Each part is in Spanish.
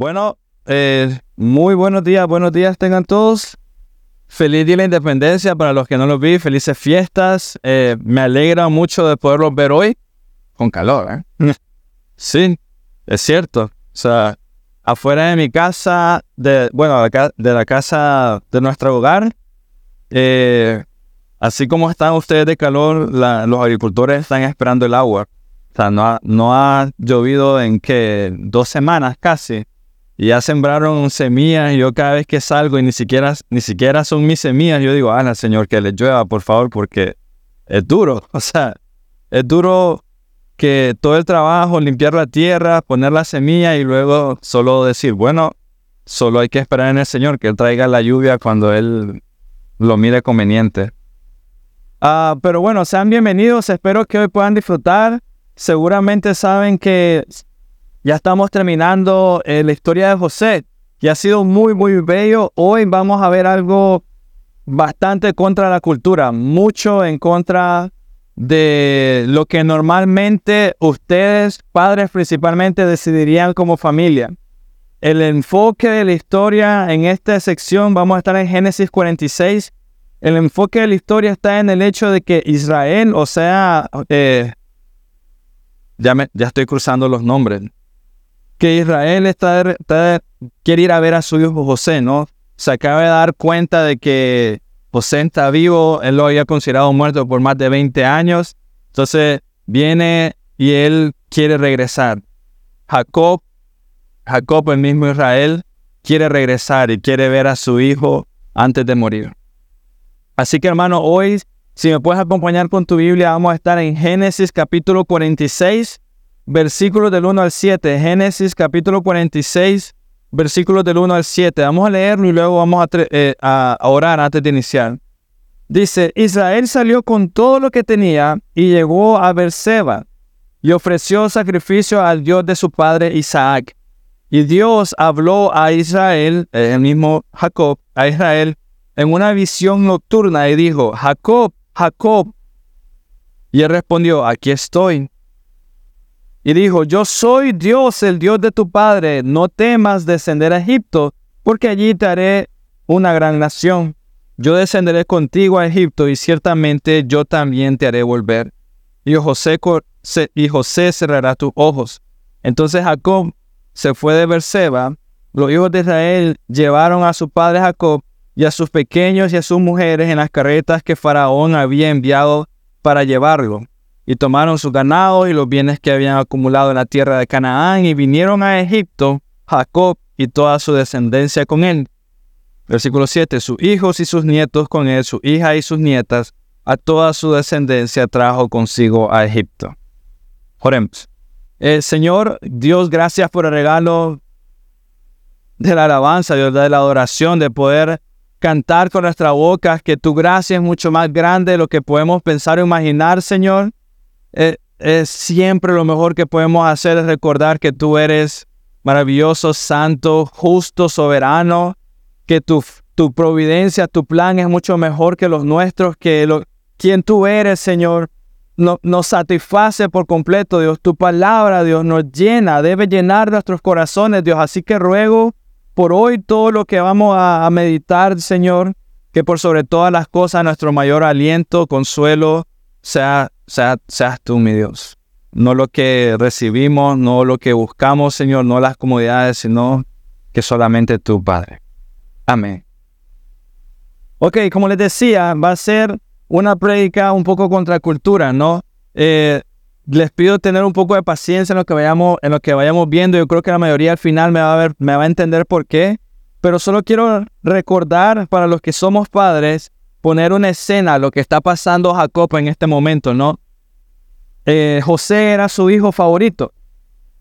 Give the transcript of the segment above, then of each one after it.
Bueno, eh, muy buenos días, buenos días tengan todos. Feliz Día de la Independencia para los que no lo vi, felices fiestas. Eh, me alegra mucho de poderlos ver hoy con calor. ¿eh? sí, es cierto. O sea, afuera de mi casa, de, bueno, de la casa de nuestro hogar, eh, así como están ustedes de calor, los agricultores están esperando el agua. O sea, no ha, no ha llovido en que dos semanas casi y ya sembraron semillas yo cada vez que salgo y ni siquiera, ni siquiera son mis semillas, yo digo, Ana, Señor, que les llueva, por favor, porque es duro, o sea, es duro que todo el trabajo, limpiar la tierra, poner la semilla y luego solo decir, bueno, solo hay que esperar en el Señor que Él traiga la lluvia cuando Él lo mire conveniente. Ah, pero bueno, sean bienvenidos, espero que hoy puedan disfrutar. Seguramente saben que ya estamos terminando eh, la historia de José, y ha sido muy, muy bello. Hoy vamos a ver algo bastante contra la cultura, mucho en contra de lo que normalmente ustedes, padres principalmente, decidirían como familia. El enfoque de la historia en esta sección, vamos a estar en Génesis 46. El enfoque de la historia está en el hecho de que Israel, o sea, eh, ya, me, ya estoy cruzando los nombres que Israel está, quiere ir a ver a su hijo José, ¿no? Se acaba de dar cuenta de que José está vivo, él lo había considerado muerto por más de 20 años, entonces viene y él quiere regresar. Jacob, Jacob, el mismo Israel, quiere regresar y quiere ver a su hijo antes de morir. Así que hermano, hoy, si me puedes acompañar con tu Biblia, vamos a estar en Génesis capítulo 46 versículos del 1 al 7. Génesis capítulo 46, versículos del 1 al 7. Vamos a leerlo y luego vamos eh, a, orar antes de iniciar. Dice, Israel salió con todo lo que tenía y llegó a Berseba y ofreció sacrificio al Dios de su padre Isaac. Y Dios habló a Israel, eh, el mismo Jacob, a Israel, en una visión nocturna y dijo, Jacob, Jacob. Y él respondió, aquí estoy. Y dijo, yo soy Dios, el Dios de tu padre, no temas descender a Egipto, porque allí te haré una gran nación. Yo descenderé contigo a Egipto y ciertamente yo también te haré volver. Y José, y José cerrará tus ojos. Entonces Jacob se fue de Berseba. Los hijos de Israel llevaron a su padre Jacob y a sus pequeños y a sus mujeres en las carretas que Faraón había enviado para llevarlo y tomaron su ganado y los bienes que habían acumulado en la tierra de Canaán y vinieron a Egipto, Jacob y toda su descendencia con él. Versículo 7, sus hijos y sus nietos con él, su hija y sus nietas, a toda su descendencia trajo consigo a Egipto. Oremos. Eh, Señor, Dios, gracias por el regalo de la alabanza, Dios, de la adoración, de poder cantar con nuestra boca, que tu gracia es mucho más grande de lo que podemos pensar o imaginar, Señor. Eh, es, siempre lo mejor que podemos hacer es recordar que tú eres maravilloso, santo, justo, soberano, que tu, tu providencia, tu plan es mucho mejor que los nuestros, que lo, quien tú eres, Señor, no, nos satisface por completo, Dios. Tu palabra, Dios, nos llena, debe llenar nuestros corazones, Dios. Así que ruego por hoy todo lo que vamos a, a meditar, Señor, que por sobre todas las cosas nuestro mayor aliento, consuelo, sea seas tú, mi Dios. No lo que recibimos, no lo que buscamos, Señor, no las comodidades, sino que solamente tú, Padre. Amén. Ok, como les decía, va a ser una prédica un poco contra cultura, ¿no? Eh, les pido tener un poco de paciencia en lo que vayamos, en lo que vayamos viendo. Yo creo que la mayoría al final me va a ver, me va a entender por qué. Pero solo quiero recordar para los que somos padres poner una escena, lo que está pasando Jacob en este momento, ¿no? Eh, José era su hijo favorito.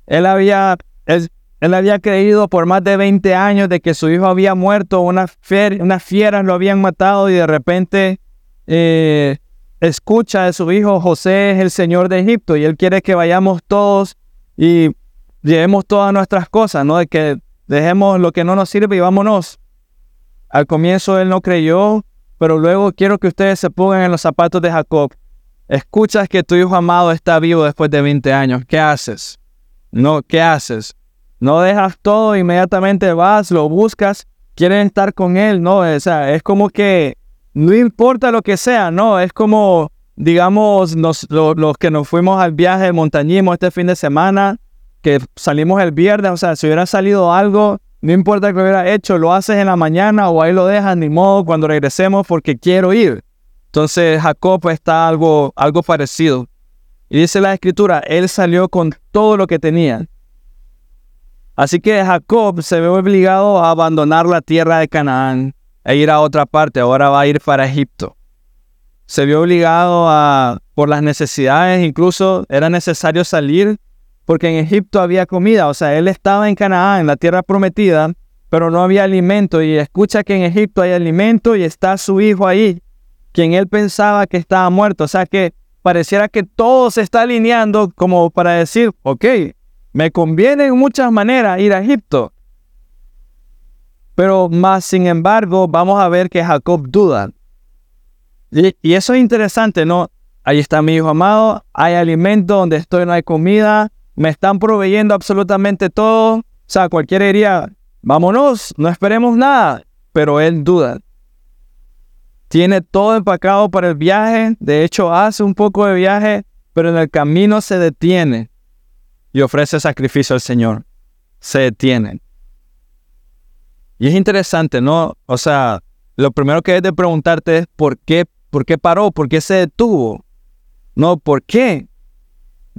Él había, él, había creído por más de 20 años de que su hijo había muerto, unas, fieras lo habían matado y de repente eh, escucha de su hijo, José es el Señor de Egipto y él quiere que vayamos todos y llevemos todas nuestras cosas, ¿no? De que dejemos lo que no nos sirve y vámonos. Al comienzo él no creyó, pero luego quiero que ustedes se pongan en los zapatos de Jacob. Escuchas que tu hijo amado está vivo después de 20 años. ¿Qué haces? No, ¿qué haces? No dejas todo, inmediatamente vas, lo buscas, quieren estar con él, ¿no? O sea, es como que no importa lo que sea, ¿no? Es como, digamos, los, que nos fuimos al viaje de montañismo este fin de semana, que salimos el viernes, o sea, si hubiera salido algo, no importa que lo hubiera hecho, lo haces en la mañana o ahí lo dejas, ni modo, cuando regresemos porque quiero ir. Entonces Jacob está algo, algo parecido. Y dice la escritura, él salió con todo lo que tenía. Así que Jacob se ve obligado a abandonar la tierra de Canaán e ir a otra parte. Ahora va a ir para Egipto. Se vio obligado a, por las necesidades, incluso era necesario salir porque en Egipto había comida. O sea, él estaba en Canaán, en la tierra prometida, pero no había alimento. Y escucha que en Egipto hay alimento y está su hijo ahí, quien él pensaba que estaba muerto. O sea que pareciera que todo se está alineando como para decir, ok, me conviene en muchas maneras ir a Egipto. Pero más sin embargo, vamos a ver que Jacob duda. Y, y eso es interesante, ¿no? Ahí está mi hijo amado, hay alimento, donde estoy no hay comida, me están proveyendo absolutamente todo. O sea, cualquiera diría, vámonos, no esperemos nada. Pero él duda. Tiene todo empacado para el viaje. De hecho, hace un poco de viaje, pero en el camino se detiene y ofrece sacrificio al Señor. Se detiene. Y es interesante, ¿no? O sea, lo primero que hay de preguntarte es por qué, por qué paró, por qué se detuvo. No, ¿por qué?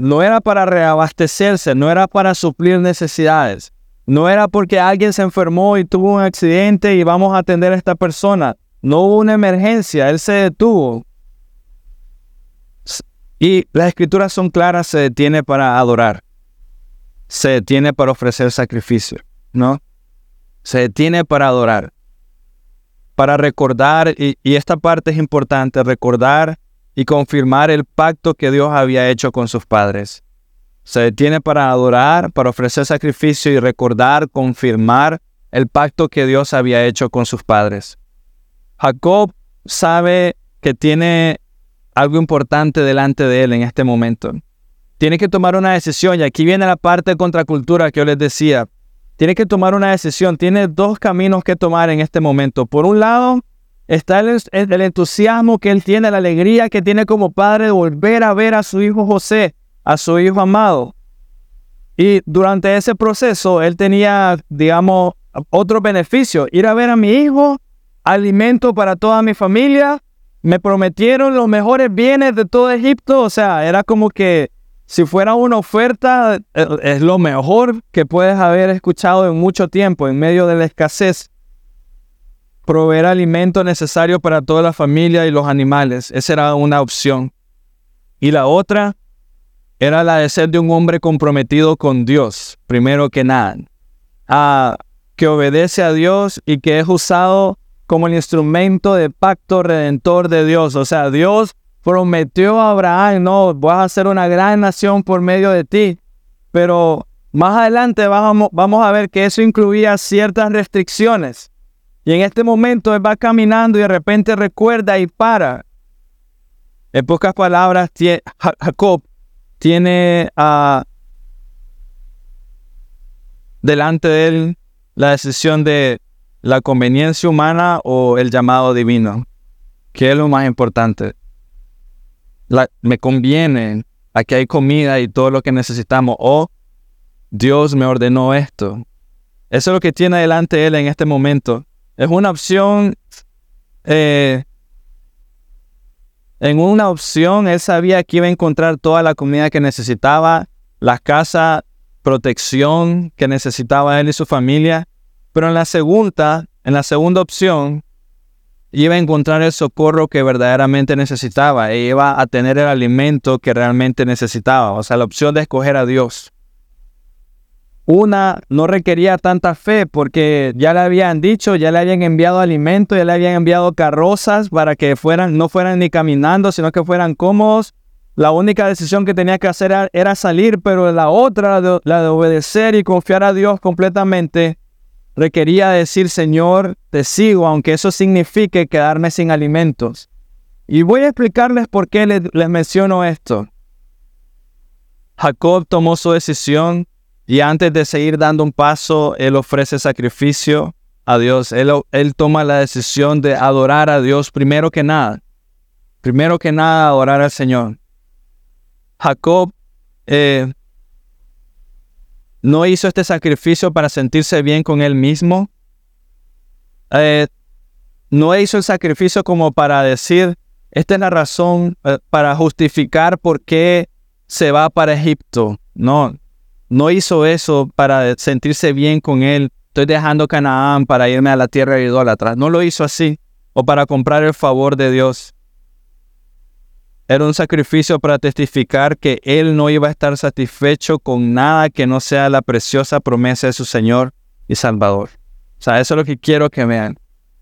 No era para reabastecerse, no era para suplir necesidades, no era porque alguien se enfermó y tuvo un accidente y vamos a atender a esta persona. No hubo una emergencia, él se detuvo. Y las escrituras son claras, se detiene para adorar, se detiene para ofrecer sacrificio, ¿no? Se detiene para adorar, para recordar, y, y esta parte es importante, recordar y confirmar el pacto que Dios había hecho con sus padres. Se detiene para adorar, para ofrecer sacrificio y recordar, confirmar el pacto que Dios había hecho con sus padres. Jacob sabe que tiene algo importante delante de él en este momento. Tiene que tomar una decisión y aquí viene la parte de contracultura que yo les decía. Tiene que tomar una decisión, tiene dos caminos que tomar en este momento. Por un lado, está el, el, entusiasmo que él tiene, la alegría que tiene como padre de volver a ver a su hijo José, a su hijo amado. Y durante ese proceso él tenía, digamos, otro beneficio, ir a ver a mi hijo, alimento para toda mi familia, me prometieron los mejores bienes de todo Egipto, o sea, era como que si fuera una oferta, eh, es lo mejor que puedes haber escuchado en mucho tiempo, en medio de la escasez proveer alimento necesario para toda la familia y los animales. Esa era una opción. Y la otra era la de ser de un hombre comprometido con Dios, primero que nada. a que obedece a Dios y que es usado como el instrumento de pacto redentor de Dios. O sea, Dios prometió a Abraham, no, vas a ser una gran nación por medio de ti. Pero más adelante vamos a ver que eso incluía ciertas restricciones. Y en este momento él va caminando y de repente recuerda y para. En pocas palabras, Jacob tiene uh, delante de él la decisión de la conveniencia humana o el llamado divino. ¿Qué es lo más importante? me conviene, aquí hay comida y todo lo que necesitamos. O Dios me ordenó esto. Eso es lo que tiene delante él en este momento. Es una opción, eh, en una opción él sabía que iba a encontrar toda la comida que necesitaba, la casa, protección que necesitaba él y su familia, pero en la segunda, en la segunda opción, iba a encontrar el socorro que verdaderamente necesitaba e iba a tener el alimento que realmente necesitaba, o sea, la opción de escoger a Dios. Una no requería tanta fe porque ya le habían dicho, ya le habían enviado alimento, ya le habían enviado carrozas para que fueran, no fueran ni caminando, sino que fueran cómodos. La única decisión que tenía que hacer era salir, pero la otra, la de obedecer y confiar a Dios completamente, requería decir, Señor, te sigo, aunque eso signifique quedarme sin alimentos. Y voy a explicarles por qué les menciono esto. Jacob tomó su decisión Y antes de seguir dando un paso, él ofrece sacrificio a Dios. Él, toma la decisión de adorar a Dios primero que nada. Primero que nada, adorar al Señor. Jacob eh, no hizo este sacrificio para sentirse bien con él mismo. Eh, no hizo el sacrificio como para decir, esta es la razón eh, para justificar por qué se va para Egipto. No, no hizo eso para sentirse bien con él. Estoy dejando Canaán para irme a la tierra de. No lo hizo así o para comprar el favor de Dios. Era un sacrificio para testificar que él no iba a estar satisfecho con nada que no sea la preciosa promesa de su Señor y Salvador. O sea, eso es lo que quiero que vean.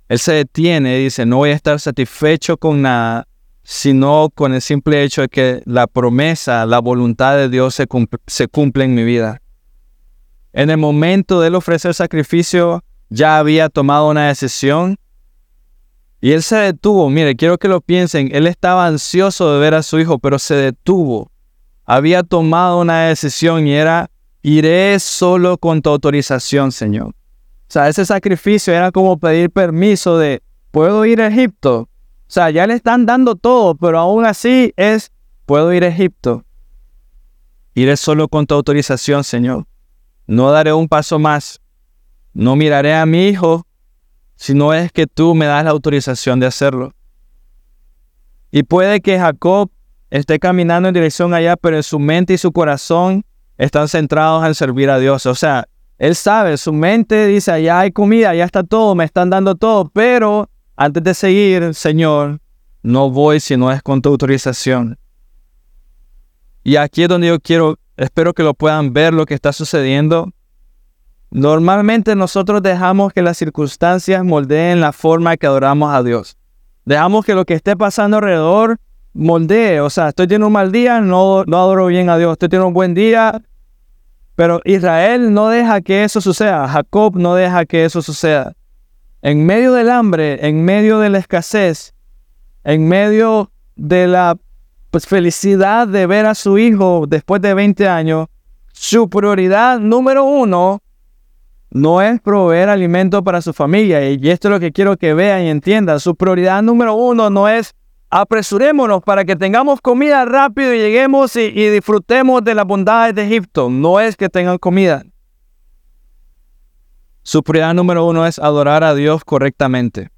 Él se detiene y dice, no voy a estar satisfecho con nada, sino con el simple hecho de que la promesa, la voluntad de Dios se cumple, en mi vida. En el momento de él ofrecer sacrificio, ya había tomado una decisión y él se detuvo, mire, quiero que lo piensen, él estaba ansioso de ver a su hijo, pero se detuvo. Había tomado una decisión y era, iré solo con tu autorización, Señor. O sea, ese sacrificio era como pedir permiso de, ¿puedo ir a Egipto? O sea, ya le están dando todo, pero aún así es, ¿puedo ir a Egipto? Iré solo con tu autorización, Señor. No daré un paso más. No miraré a mi hijo si no es que tú me das la autorización de hacerlo. Y puede que Jacob esté caminando en dirección allá, pero en su mente y su corazón están centrados en servir a Dios. O sea, él sabe, su mente dice, allá hay comida, allá está todo, me están dando todo, pero antes de seguir, Señor, no voy si no es con tu autorización. Y aquí es donde yo quiero, espero que lo puedan ver lo que está sucediendo. Normalmente nosotros dejamos que las circunstancias moldeen la forma que adoramos a Dios. Dejamos que lo que esté pasando alrededor moldee. O sea, estoy teniendo un mal día, no, no adoro bien a Dios. Estoy teniendo un buen día. Pero Israel no deja que eso suceda. Jacob no deja que eso suceda. En medio del hambre, en medio de la escasez, en medio de la pues, felicidad de ver a su hijo después de 20 años, su prioridad número uno no es proveer alimento para su familia. Y esto es lo que quiero que vean y entiendan. Su prioridad número uno no es apresurémonos para que tengamos comida rápido y lleguemos y, disfrutemos de las bondades de Egipto. No es que tengan comida. Su prioridad número uno es adorar a Dios correctamente.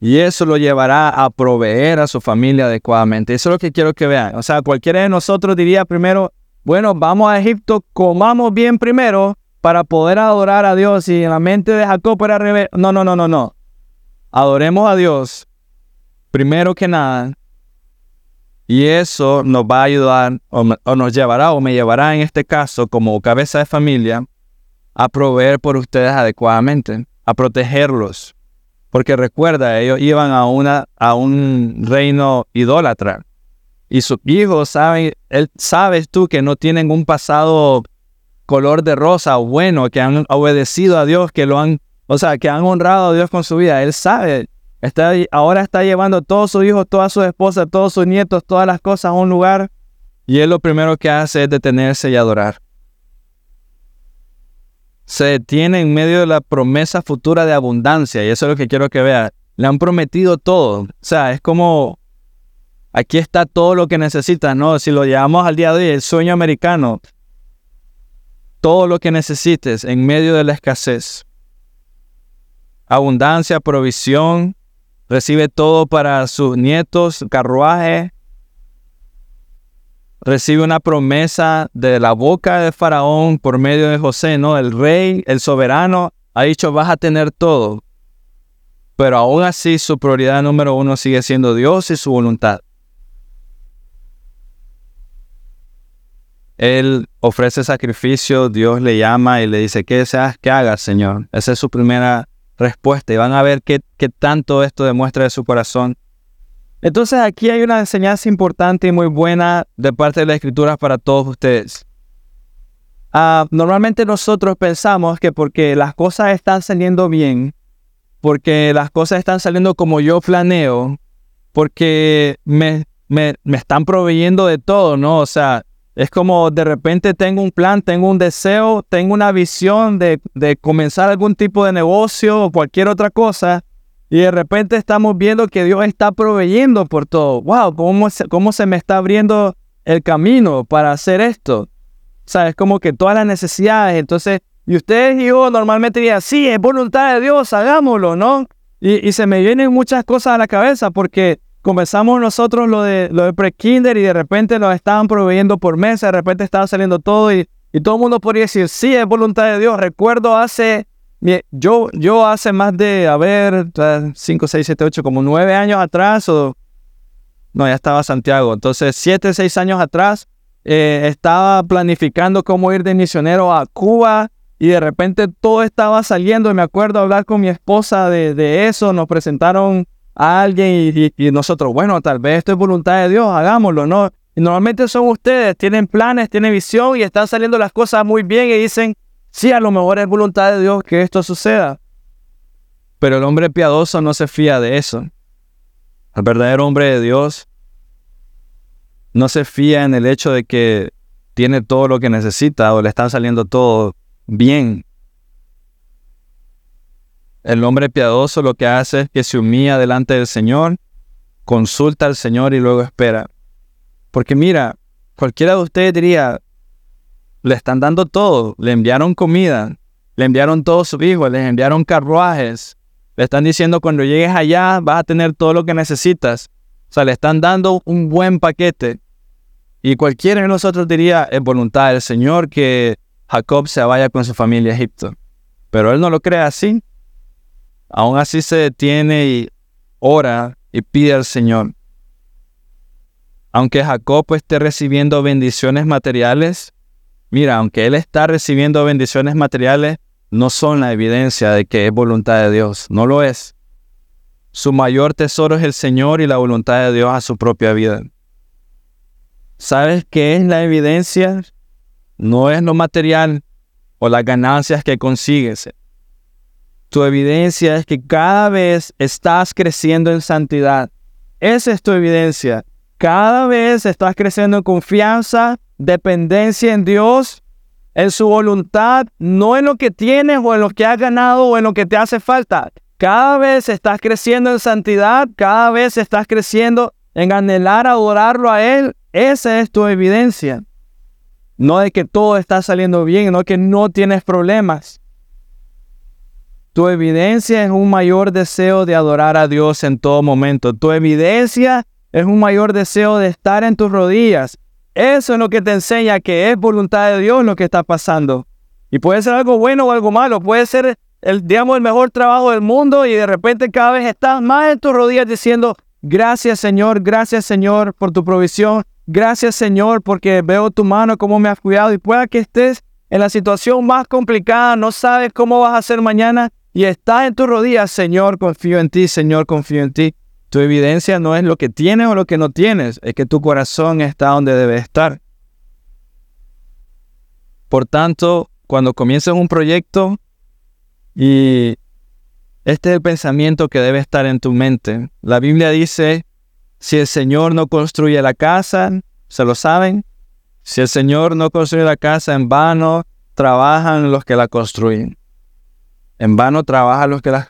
Y eso lo llevará a proveer a su familia adecuadamente. Eso es lo que quiero que vean. O sea, cualquiera de nosotros diría primero, bueno, vamos a Egipto, comamos bien primero para poder adorar a Dios y en la mente de Jacob era revés. No, no, no, no, no. Adoremos a Dios primero que nada. Y eso nos va a ayudar o, nos llevará o me llevará en este caso como cabeza de familia a proveer por ustedes adecuadamente, a protegerlos. Porque recuerda, ellos iban a, una, a un reino idólatra. Y sus hijos saben, él, sabes tú que no tienen un pasado color de rosa bueno, que han obedecido a Dios, que lo han, o sea, que han honrado a Dios con su vida. Él sabe, está, ahora está llevando todos sus hijos, todas sus esposas, todos sus nietos, todas las cosas a un lugar. Y él lo primero que hace es detenerse y adorar. Se detiene en medio de la promesa futura de abundancia. Y eso es lo que quiero que vea. Le han prometido todo. O sea, es como, aquí está todo lo que necesita, ¿no? Si lo llevamos al día de hoy, el sueño americano todo lo que necesites en medio de la escasez. Abundancia, provisión, recibe todo para sus nietos, carruaje. Recibe una promesa de la boca de Faraón por medio de José, ¿no? El rey, el soberano, ha dicho vas a tener todo. Pero aún así su prioridad número uno sigue siendo Dios y su voluntad. Él ofrece sacrificio, Dios le llama y le dice, ¿qué deseas que haga, Señor? Esa es su primera respuesta y van a ver qué, qué tanto esto demuestra de su corazón. Entonces aquí hay una enseñanza importante y muy buena de parte de las escrituras para todos ustedes. Ah, normalmente nosotros pensamos que porque las cosas están saliendo bien, porque las cosas están saliendo como yo planeo, porque me, me, me están proveyendo de todo, ¿no? O sea, Es como de repente tengo un plan, tengo un deseo, tengo una visión de, de comenzar algún tipo de negocio o cualquier otra cosa. Y de repente estamos viendo que Dios está proveyendo por todo. ¡Wow! ¿Cómo se, cómo se me está abriendo el camino para hacer esto? O sea, es como que todas las necesidades. Entonces, y ustedes y yo normalmente dirían, sí, es voluntad de Dios, hagámoslo, ¿no? Y, y se me vienen muchas cosas a la cabeza porque comenzamos nosotros lo de, lo de pre-kinder y de repente nos estaban proveyendo por mes, de repente estaba saliendo todo y, y todo el mundo podría decir, sí, es voluntad de Dios. Recuerdo hace, yo, yo hace más de, a ver, 5, 6, 7, 8, como 9 años atrás, o no, ya estaba Santiago, entonces 7, 6 años atrás, eh, estaba planificando cómo ir de misionero a Cuba y de repente todo estaba saliendo y me acuerdo hablar con mi esposa de, de eso, nos presentaron a alguien y, nosotros, bueno, tal vez esto es voluntad de Dios, hagámoslo, ¿no? Y normalmente son ustedes, tienen planes, tienen visión y están saliendo las cosas muy bien y dicen, sí, a lo mejor es voluntad de Dios que esto suceda. Pero el hombre piadoso no se fía de eso. El verdadero hombre de Dios no se fía en el hecho de que tiene todo lo que necesita o le está saliendo todo bien. El hombre piadoso lo que hace es que se humilla delante del Señor, consulta al Señor y luego espera. Porque mira, cualquiera de ustedes diría, le están dando todo, le enviaron comida, le enviaron todos sus hijos, les enviaron carruajes, le están diciendo cuando llegues allá vas a tener todo lo que necesitas. O sea, le están dando un buen paquete. Y cualquiera de nosotros diría, es voluntad del Señor que Jacob se vaya con su familia a Egipto. Pero él no lo cree así. Aún así se detiene y ora y pide al Señor. Aunque Jacob esté recibiendo bendiciones materiales, mira, aunque él está recibiendo bendiciones materiales, no son la evidencia de que es voluntad de Dios, no lo es. Su mayor tesoro es el Señor y la voluntad de Dios a su propia vida. ¿Sabes qué es la evidencia? No es lo material o las ganancias que consigues. Tu evidencia es que cada vez estás creciendo en santidad. Esa es tu evidencia. Cada vez estás creciendo en confianza, dependencia en Dios, en su voluntad, no en lo que tienes o en lo que has ganado o en lo que te hace falta. Cada vez estás creciendo en santidad, cada vez estás creciendo en anhelar adorarlo a Él. Esa es tu evidencia. No de que todo está saliendo bien, no que no tienes problemas. Tu evidencia es un mayor deseo de adorar a Dios en todo momento. Tu evidencia es un mayor deseo de estar en tus rodillas. Eso es lo que te enseña que es voluntad de Dios lo que está pasando. Y puede ser algo bueno o algo malo. Puede ser, el, digamos, el mejor trabajo del mundo y de repente cada vez estás más en tus rodillas diciendo, gracias Señor, gracias Señor por tu provisión. Gracias Señor porque veo tu mano, cómo me has cuidado. Y pueda que estés en la situación más complicada, no sabes cómo vas a hacer mañana y estás en tus rodillas, Señor, confío en ti, Señor, confío en ti. Tu evidencia no es lo que tienes o lo que no tienes, es que tu corazón está donde debe estar. Por tanto, cuando comiences un proyecto y este es el pensamiento que debe estar en tu mente. La Biblia dice, si el Señor no construye la casa, ¿se lo saben? Si el Señor no construye la casa, en vano trabajan los que la construyen. En vano trabajan los que la...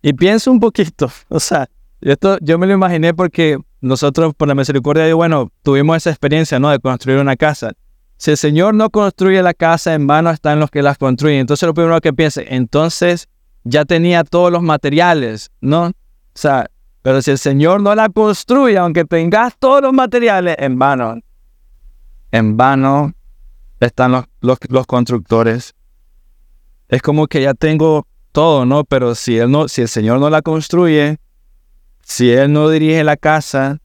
Y pienso un poquito, o sea, esto yo me lo imaginé porque nosotros por la misericordia de Dios, bueno, tuvimos esa experiencia, ¿no? De construir una casa. Si el Señor no construye la casa, en vano están los que las construyen. Entonces lo primero que piense, entonces ya tenía todos los materiales, ¿no? O sea, pero si el Señor no la construye, aunque tengas todos los materiales, en vano, en vano están los, los, los constructores es como que ya tengo todo, ¿no? Pero si él no, si el Señor no la construye, si él no dirige la casa,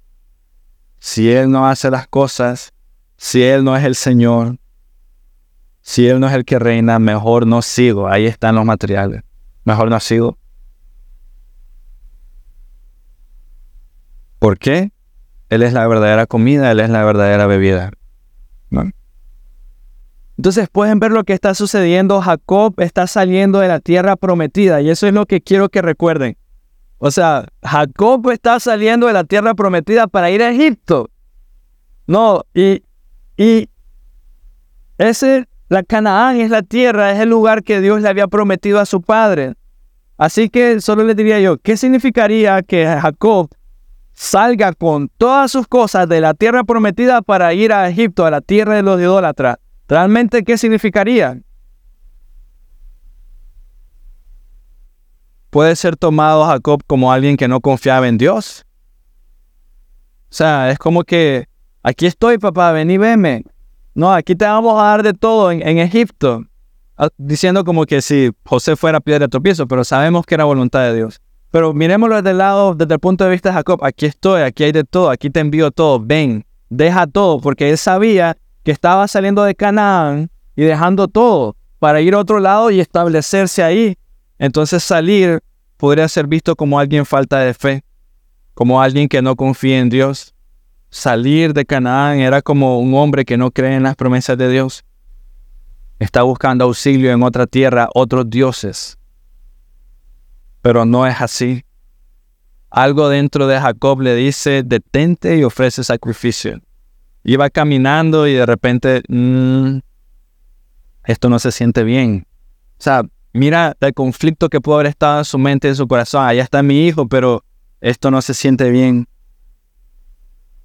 si él no hace las cosas, si él no es el Señor, si él no es el que reina, mejor no sigo. Ahí están los materiales. Mejor no sigo. ¿Por qué? Él es la verdadera comida, Él es la verdadera bebida. Entonces pueden ver lo que está sucediendo. Jacob está saliendo de la tierra prometida y eso es lo que quiero que recuerden. O sea, Jacob está saliendo de la tierra prometida para ir a Egipto. No, y, y Ese, la Canaán es la tierra, es el lugar que Dios le había prometido a su padre. Así que solo le diría yo, ¿qué significaría que Jacob salga con todas sus cosas de la tierra prometida para ir a Egipto, a la tierra de los idólatras? ¿Realmente qué significaría? Puede ser tomado Jacob como alguien que no confiaba en Dios. O sea, es como que, aquí estoy papá, ven y veme. No, aquí te vamos a dar de todo en, Egipto. Ah, diciendo como que si José fuera piedra de tropiezo, pero sabemos que era voluntad de Dios. Pero miremoslo desde el lado, desde el punto de vista de Jacob, aquí estoy, aquí hay de todo, aquí te envío todo, ven, deja todo, porque él sabía que estaba saliendo de Canaán y dejando todo para ir a otro lado y establecerse ahí. Entonces salir podría ser visto como alguien falta de fe, como alguien que no confía en Dios. Salir de Canaán era como un hombre que no cree en las promesas de Dios está buscando auxilio en otra tierra, otros dioses. Pero no es así. Algo dentro de Jacob le dice, detente y ofrece sacrificio. Iba caminando y de repente, mm, esto no se siente bien. O sea, mira el conflicto que pudo haber estado en su mente en su corazón. Allá está mi hijo, pero esto no se siente bien.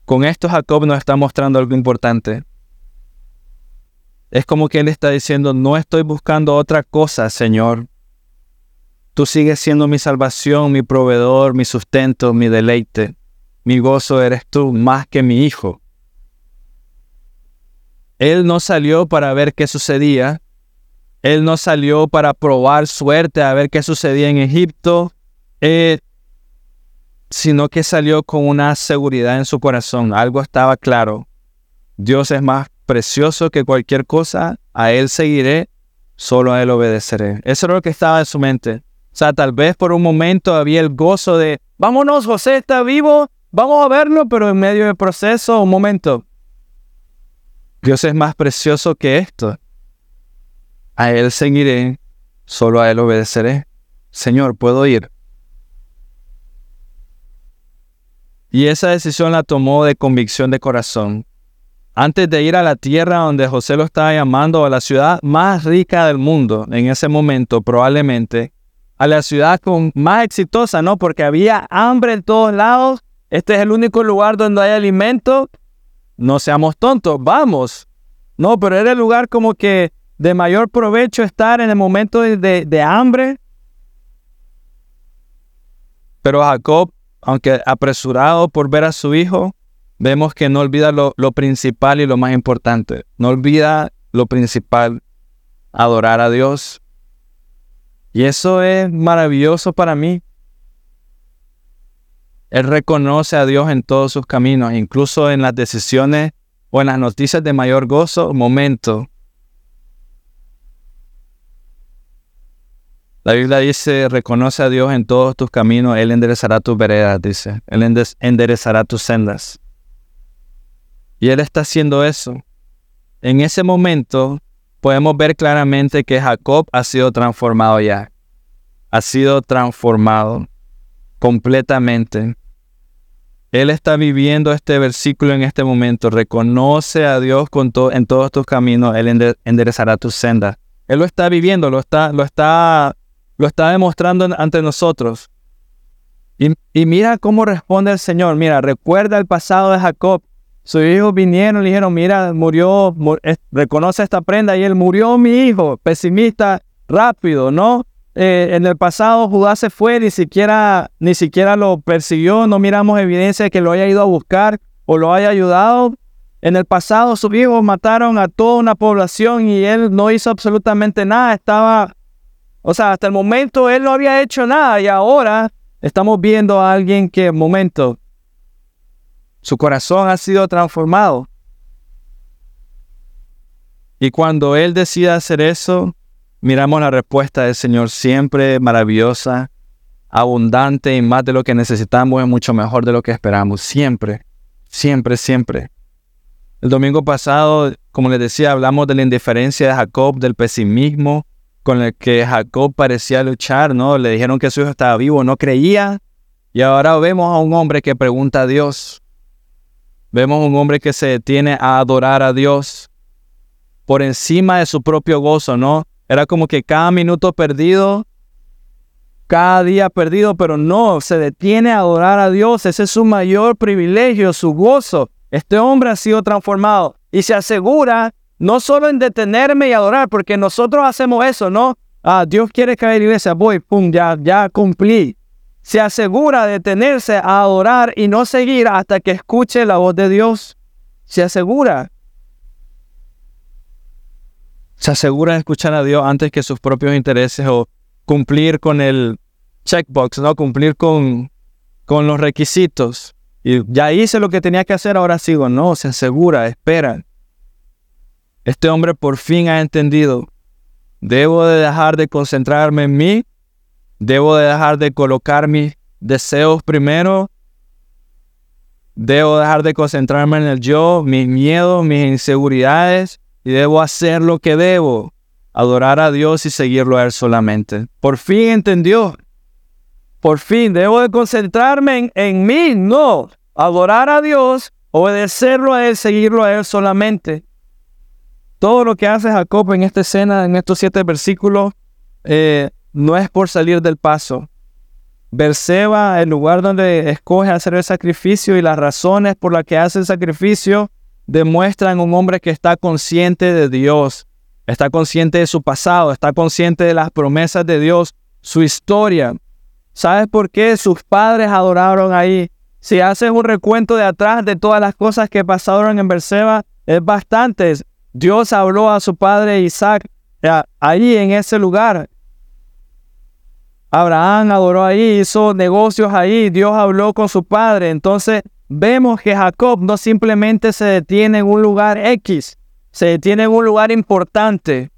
Con esto Jacob nos está mostrando algo importante. Es como que Él está diciendo, no estoy buscando otra cosa, Señor. Tú sigues siendo mi salvación, mi proveedor, mi sustento, mi deleite. Mi gozo eres tú más que mi hijo. Él no salió para ver qué sucedía. Él no salió para probar suerte a ver qué sucedía en Egipto, eh, sino que salió con una seguridad en su corazón. Algo estaba claro. Dios es más precioso que cualquier cosa, a Él seguiré, solo a Él obedeceré. Eso era lo que estaba en su mente. O sea, tal vez por un momento había el gozo de, vámonos, José está vivo, vamos a verlo, pero en medio del proceso, un momento. Dios es más precioso que esto. A Él seguiré, solo a Él obedeceré. Señor, ¿puedo ir? Y esa decisión la tomó de convicción de corazón antes de ir a la tierra donde José lo estaba llamando, a la ciudad más rica del mundo en ese momento, probablemente, a la ciudad con más exitosa, ¿no? Porque había hambre en todos lados. Este es el único lugar donde hay alimento. No seamos tontos, vamos. No, pero era el lugar como que de mayor provecho estar en el momento de, hambre. Pero Jacob, aunque apresurado por ver a su hijo, vemos que no olvida lo, principal y lo más importante. No olvida lo principal, adorar a Dios. Y eso es maravilloso para mí. Él reconoce a Dios en todos sus caminos, incluso en las decisiones o en las noticias de mayor gozo, momento. La Biblia dice, reconoce a Dios en todos tus caminos, Él enderezará tus veredas, dice, Él enderezará tus sendas. Y Él está haciendo eso. En ese momento podemos ver claramente que Jacob ha sido transformado ya. Ha sido transformado completamente. Él está viviendo este versículo en este momento. Reconoce a Dios en todos tus caminos. Él enderezará tus sendas. Él lo está viviendo, lo está, lo está, lo está demostrando ante nosotros. Y, mira cómo responde el Señor. Mira, recuerda el pasado de Jacob. Sus hijos vinieron y dijeron, mira, murió, reconoce esta prenda y él murió mi hijo, pesimista, rápido, ¿no? Eh, en el pasado Judá se fue, ni siquiera, ni siquiera lo persiguió, no miramos evidencia de que lo haya ido a buscar o lo haya ayudado. En el pasado sus hijos mataron a toda una población y él no hizo absolutamente nada, estaba, o sea, hasta el momento él no había hecho nada y ahora estamos viendo a alguien que, momento, su corazón ha sido transformado. Y cuando Él decida hacer eso, miramos la respuesta del Señor siempre maravillosa, abundante y más de lo que necesitamos es mucho mejor de lo que esperamos. Siempre, siempre, siempre. El domingo pasado, como les decía, hablamos de la indiferencia de Jacob, del pesimismo con el que Jacob parecía luchar, ¿no? Le dijeron que su hijo estaba vivo, no creía. Y ahora vemos a un hombre que pregunta a Dios, Vemos un hombre que se detiene a adorar a Dios. por encima de su propio gozo, ¿no? Era como que cada minuto perdido, cada día perdido, pero no, se detiene a adorar a Dios. Ese es su mayor privilegio, su gozo. Este hombre ha sido transformado y se asegura no solo en detenerme y adorar, porque nosotros hacemos eso, ¿no? Ah, Dios quiere que vaya a la iglesia, voy, pum, ya, ya cumplí. Se asegura de detenerse a adorar y no seguir hasta que escuche la voz de Dios. Se asegura. Se asegura de escuchar a Dios antes que sus propios intereses o cumplir con el checkbox, ¿no? Cumplir con, con los requisitos. Y ya hice lo que tenía que hacer, ahora sigo. No, se asegura, espera. Este hombre por fin ha entendido. Debo de dejar de concentrarme en mí. Debo de dejar de colocar mis deseos primero. Debo dejar de concentrarme en el yo, mis miedos, mis inseguridades. Y debo hacer lo que debo. Adorar a Dios y seguirlo a Él solamente. Por fin entendió. Por fin, debo de concentrarme en, en mí, no. Adorar a Dios, obedecerlo a Él, seguirlo a Él solamente. Todo lo que hace Jacob en esta escena, en estos siete versículos, eh, no es por salir del paso. Berseba, el lugar donde escoge hacer el sacrificio y las razones por las que hace el sacrificio, demuestran un hombre que está consciente de Dios, está consciente de su pasado, está consciente de las promesas de Dios, su historia. ¿Sabes por qué sus padres adoraron ahí? Si haces un recuento de atrás de todas las cosas que pasaron en Berseba, es bastante. Dios habló a su padre Isaac eh, ahí en ese lugar. Abraham adoró ahí, hizo negocios ahí, Dios habló con su padre. Entonces vemos que Jacob no simplemente se detiene en un lugar X, se detiene en un lugar importante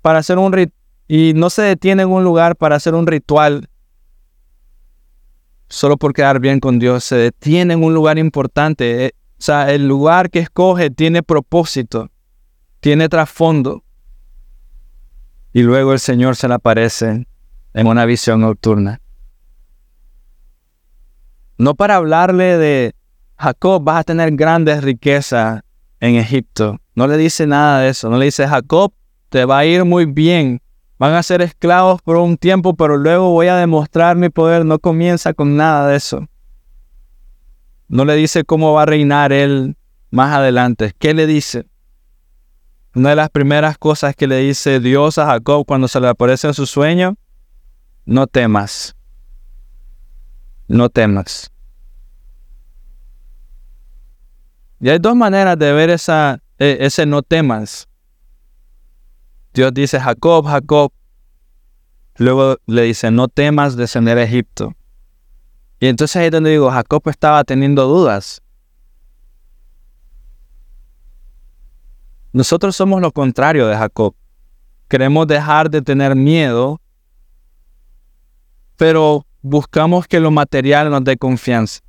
para hacer un y no se detiene en un lugar para hacer un ritual solo por quedar bien con Dios, se detiene en un lugar importante. Eh, o sea, el lugar que escoge tiene propósito, tiene trasfondo. Y luego el Señor se le aparece en una visión nocturna. No para hablarle de Jacob, vas a tener grandes riquezas en Egipto. No le dice nada de eso. No le dice, Jacob, te va a ir muy bien Van a ser esclavos por un tiempo, pero luego voy a demostrar mi poder. No comienza con nada de eso. No le dice cómo va a reinar él más adelante. ¿Qué le dice? Una de las primeras cosas que le dice Dios a Jacob cuando se le aparece en su sueño, no temas. No temas. Y hay dos maneras de ver esa, e, ese no temas. Dios dice, Jacob, Jacob. Luego le dice, no temas descender a Egipto. Y entonces ahí es donde digo, Jacob estaba teniendo dudas. Nosotros somos lo contrario de Jacob. Queremos dejar de tener miedo, pero buscamos que lo material nos dé confianza.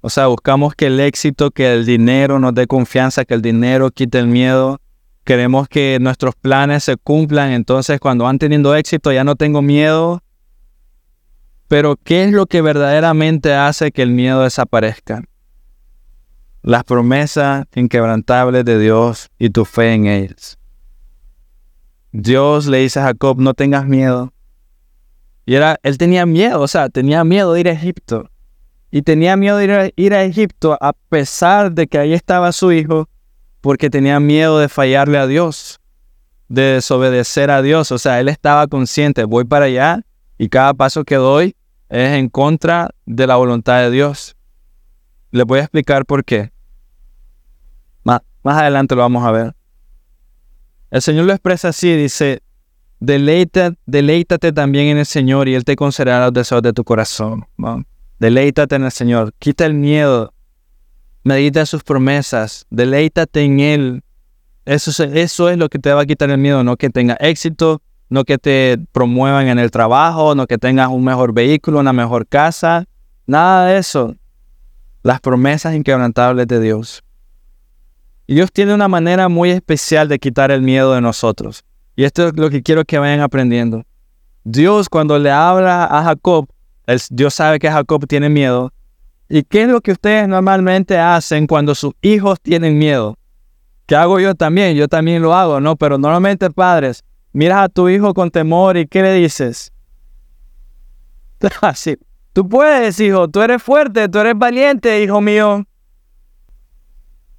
O sea, buscamos que el éxito, que el dinero nos dé confianza, que el dinero quite el miedo. Queremos que nuestros planes se cumplan, entonces cuando van teniendo éxito ya no tengo miedo. Pero ¿qué es lo que verdaderamente hace que el miedo desaparezca? Las promesas inquebrantables de Dios y tu fe en ellas. Dios le dice a Jacob, no tengas miedo. Y era, él tenía miedo, o sea, tenía miedo de ir a Egipto. Y tenía miedo de ir a, ir a Egipto a pesar de que ahí estaba su hijo porque tenía miedo de fallarle a Dios, de desobedecer a Dios. O sea, él estaba consciente, voy para allá y cada paso que doy es en contra de la voluntad de Dios. Le voy a explicar por qué. Más, adelante lo vamos a ver. El Señor lo expresa así, dice, Deleítate, deleítate también en el Señor y Él te concederá los deseos de tu corazón. Deleítate en el Señor, quita el miedo medita sus promesas, deleítate en Él. Eso, eso es lo que te va a quitar el miedo, no que tengas éxito, no que te promuevan en el trabajo, no que tengas un mejor vehículo, una mejor casa, nada de eso. Las promesas inquebrantables de Dios. Y Dios tiene una manera muy especial de quitar el miedo de nosotros. Y esto es lo que quiero que vayan aprendiendo. Dios cuando le habla a Jacob, Dios sabe que Jacob tiene miedo, ¿Y qué es lo que ustedes normalmente hacen cuando sus hijos tienen miedo? ¿Qué hago yo también? Yo también lo hago, ¿no? Pero normalmente, padres, miras a tu hijo con temor y ¿qué le dices? Así. Tú puedes, hijo, tú eres fuerte, tú eres valiente, hijo mío.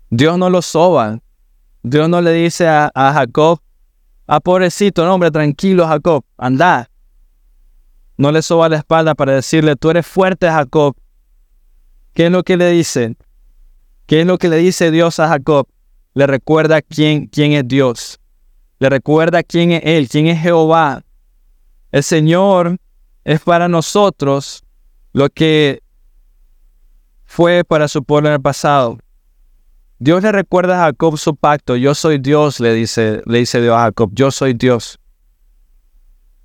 Dios no lo soba. Dios no le dice a, Jacob, a ah, pobrecito, no, hombre, tranquilo, Jacob, anda. No le soba la espalda para decirle, tú eres fuerte, Jacob. ¿Qué es lo que le dice? ¿Qué es lo que le dice Dios a Jacob? Le recuerda quién, quién es Dios. Le recuerda quién es Él, quién es Jehová. El Señor es para nosotros lo que fue para su pueblo en el pasado. Dios le recuerda a Jacob su pacto. Yo soy Dios, le dice, le dice Dios a Jacob. Yo soy Dios.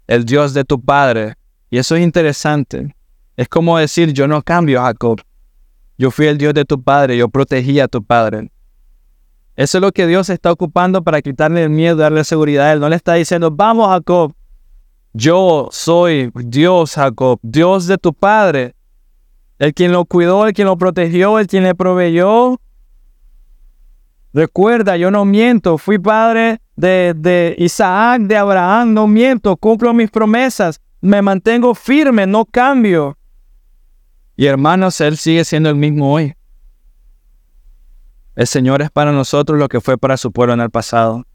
El Dios de tu padre. Y eso es interesante. Es como decir, yo no cambio, Jacob. Yo fui el Dios de tu padre, yo protegí a tu padre. Eso es lo que Dios está ocupando para quitarle el miedo, darle seguridad a él. No le está diciendo, vamos, Jacob. Yo soy Dios, Jacob, Dios de tu padre. El quien lo cuidó, el quien lo protegió, el quien le proveyó. Recuerda, yo no miento, fui padre de, de Isaac, de Abraham, no miento, cumplo mis promesas, me mantengo firme, no cambio. Y hermanos, Él sigue siendo el mismo hoy. El Señor es para nosotros lo que fue para su pueblo en el pasado.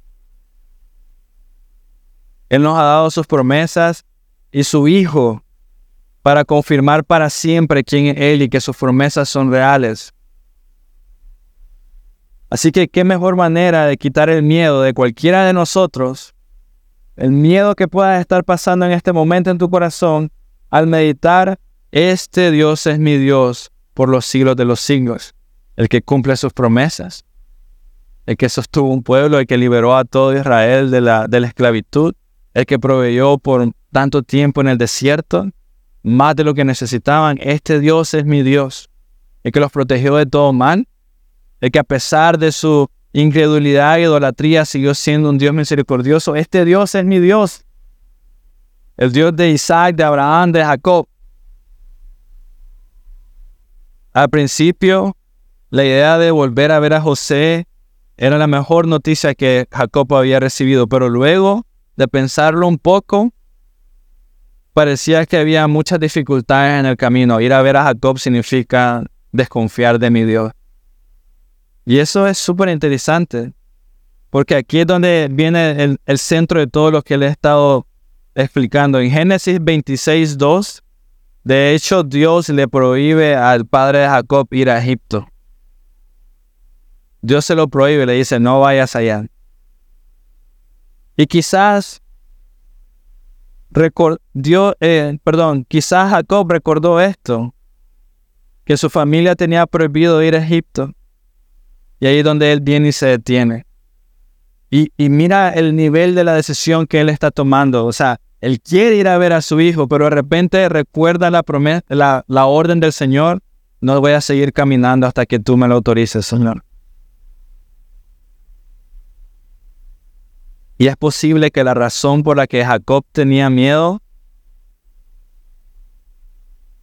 Él nos ha dado sus promesas y su Hijo para confirmar para siempre quién es Él y que sus promesas son reales. Así que qué mejor manera de quitar el miedo de cualquiera de nosotros, el miedo que pueda estar pasando en este momento en tu corazón, al meditar, este Dios es mi Dios por los siglos de los siglos, el que cumple sus promesas, el que sostuvo un pueblo, el que liberó a todo Israel de la, de la esclavitud, el que proveyó por tanto tiempo en el desierto, más de lo que necesitaban. Este Dios es mi Dios, el que los protegió de todo mal, el que a pesar de su incredulidad e idolatría siguió siendo un Dios misericordioso. Este Dios es mi Dios, el Dios de Isaac, de Abraham, de Jacob. Al principio, la idea de volver a ver a José era la mejor noticia que Jacob había recibido, pero luego de pensarlo un poco, parecía que había muchas dificultades en el camino. Ir a ver a Jacob significa desconfiar de mi Dios. Y eso es súper interesante, porque aquí es donde viene el, centro de todo lo que le he estado explicando. En Génesis 26, 2, de hecho Dios le prohíbe al padre de Jacob ir a Egipto. Dios se lo prohíbe, le dice, no vayas allá. Y quizás eh, perdón, quizás Jacob recordó esto, que su familia tenía prohibido ir a Egipto. Y ahí es donde él viene y se detiene. Y, mira el nivel de la decisión que él está tomando. O sea, él quiere ir a ver a su hijo, pero de repente recuerda la, promesa, la, orden del Señor. No voy a seguir caminando hasta que tú me lo autorices, Señor. Y es posible que la razón por la que Jacob tenía miedo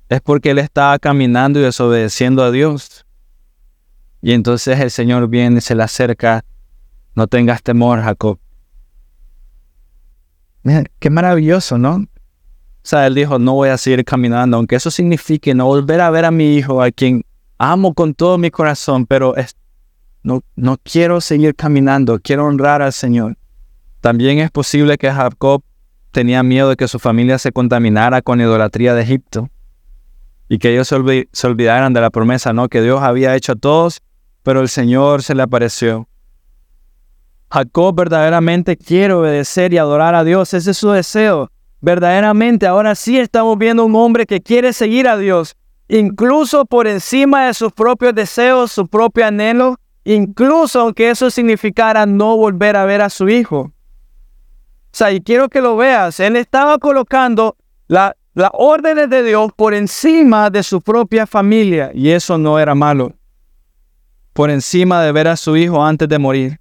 es porque él estaba caminando y desobedeciendo a Dios. Y entonces el Señor viene y se le acerca, no tengas temor, Jacob. Mira, qué maravilloso, ¿no? O sea, él dijo, no voy a seguir caminando, aunque eso signifique no volver a ver a mi hijo, a quien amo con todo mi corazón, pero no, no quiero seguir caminando, quiero honrar al Señor. También es posible que Jacob tenía miedo de que su familia se contaminara con idolatría de Egipto y que ellos se, olvidaran de la promesa, ¿no? Que Dios había hecho a todos, pero el Señor se le apareció. Jacob verdaderamente quiere obedecer y adorar a Dios, ese es su deseo. Verdaderamente ahora sí estamos viendo un hombre que quiere seguir a Dios, incluso por encima de sus propios deseos, su propio anhelo, incluso aunque eso significara no volver a ver a su hijo. O sea, y quiero que lo veas, él estaba colocando las órdenes de Dios por encima de su propia familia y eso no era malo. Por encima de ver a su hijo antes de morir.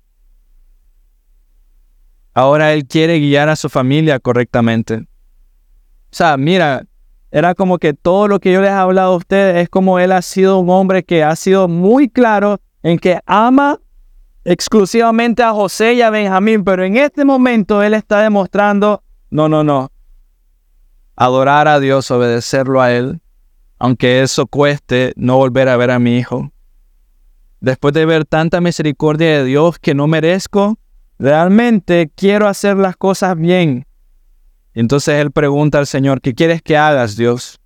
Ahora él quiere guiar a su familia correctamente. O sea, mira, era como que todo lo que yo les he hablado a ustedes es como él ha sido un hombre que ha sido muy claro en que ama exclusivamente a José y a Benjamín, pero en este momento él está demostrando, no, no, no, adorar a Dios, obedecerlo a Él, aunque eso cueste no volver a ver a mi hijo. Después de ver tanta misericordia de Dios que no merezco, realmente quiero hacer las cosas bien. entonces él pregunta al Señor, ¿qué quieres que hagas, Dios?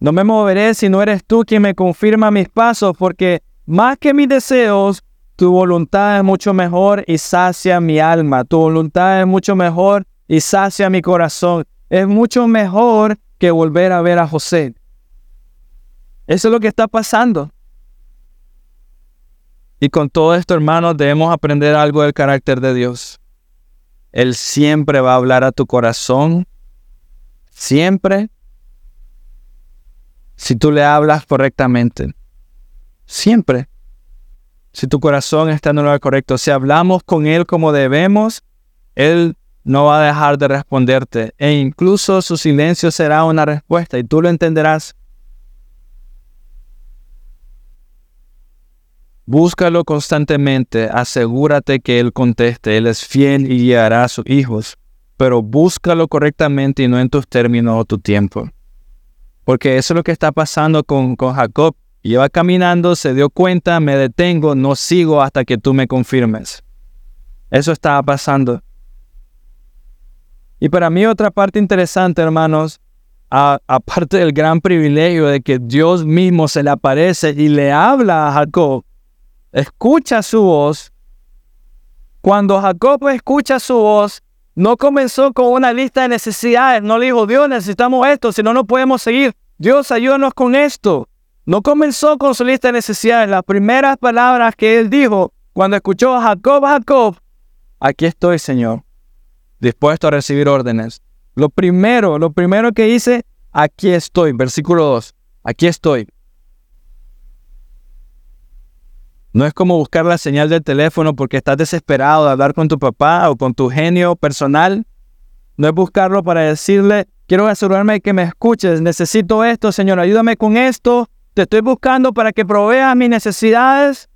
No me moveré si no eres tú quien me confirma mis pasos, porque más que mis deseos, tu voluntad es mucho mejor y sacia mi alma. Tu voluntad es mucho mejor y sacia mi corazón. Es mucho mejor que volver a ver a José. Eso es lo que está pasando. Y con todo esto, hermanos, debemos aprender algo del carácter de Dios. Él siempre va a hablar a tu corazón. Siempre. Si tú le hablas correctamente. Siempre. Si tu corazón está en el lugar correcto. Si hablamos con Él como debemos, Él no va a dejar de responderte e incluso su silencio será una respuesta y tú lo entenderás. Búscalo constantemente, asegúrate que Él conteste, Él es fiel y guiará a sus hijos, pero búscalo correctamente y no en tus términos o tu tiempo. Porque eso es lo que está pasando con, con Jacob. Lleva caminando, se dio cuenta, me detengo, no sigo hasta que tú me confirmes. Eso estaba pasando. Y para mí otra parte interesante, hermanos, aparte del gran privilegio de que Dios mismo se le aparece y le habla a Jacob, escucha su voz. Cuando Jacob escucha su voz, no comenzó con una lista de necesidades, no le dijo, Dios, necesitamos esto, si no, no podemos seguir. Dios, ayúdanos con esto. No comenzó con su lista de necesidades. Las primeras palabras que él dijo cuando escuchó a Jacob, Jacob, aquí estoy, Señor dispuesto a recibir órdenes. Lo primero, lo primero que hice, aquí estoy, versículo 2, aquí estoy. No es como buscar la señal del teléfono porque estás desesperado de hablar con tu papá o con tu genio personal. No es buscarlo para decirle, quiero asegurarme de que me escuches, necesito esto, Señor, ayúdame con esto, te estoy buscando para que proveas mis necesidades.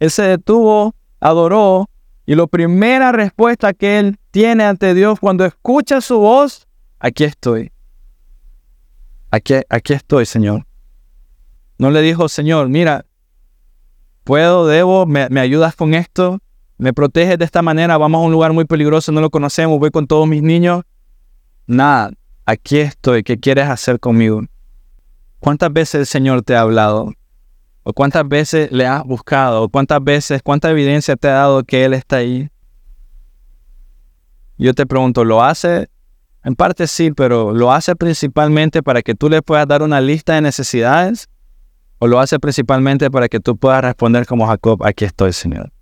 Él se detuvo, adoró, y la primera respuesta que él tiene ante Dios cuando escucha su voz, aquí estoy. Aquí, aquí estoy, Señor. No le dijo, Señor, mira, puedo, debo, me, me ayudas con esto, me proteges de esta manera, vamos a un lugar muy peligroso, no lo conocemos, voy con todos mis niños. Nada, aquí estoy, ¿qué quieres hacer conmigo? ¿Cuántas veces el Señor te ha hablado? ¿O cuántas veces le has buscado? ¿O cuántas veces, cuánta evidencia te ha dado que Él está ahí? Yo te pregunto, ¿lo hace? En parte sí, pero ¿lo hace principalmente para que tú le puedas dar una lista de necesidades? ¿O lo hace principalmente para que tú puedas responder como Jacob, aquí estoy, Señor?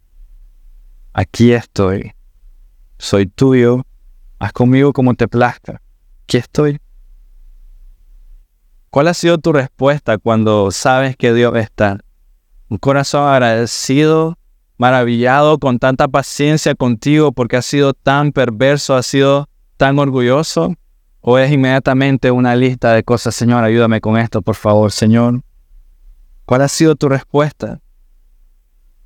Aquí estoy. Soy tuyo. Haz conmigo como te plazca. Aquí estoy. ¿Cuál ha sido tu respuesta cuando sabes que Dios está? Un corazón agradecido, maravillado, con tanta paciencia contigo porque ha sido tan perverso, ha sido tan orgulloso. ¿O es inmediatamente una lista de cosas, Señor, ayúdame con esto, por favor, Señor? ¿Cuál ha sido tu respuesta?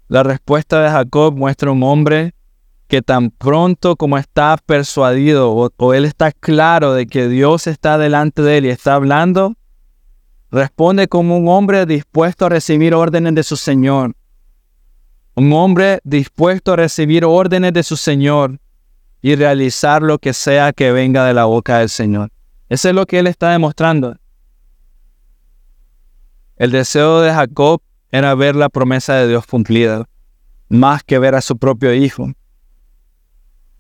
La respuesta de Jacob muestra un hombre que tan pronto como está persuadido o, él está claro de que Dios está delante de él y está hablando, responde como un hombre dispuesto a recibir órdenes de su Señor. Un hombre dispuesto a recibir órdenes de su Señor y realizar lo que sea que venga de la boca del Señor. Eso es lo que él está demostrando. El deseo de Jacob era ver la promesa de Dios cumplida, más que ver a su propio hijo.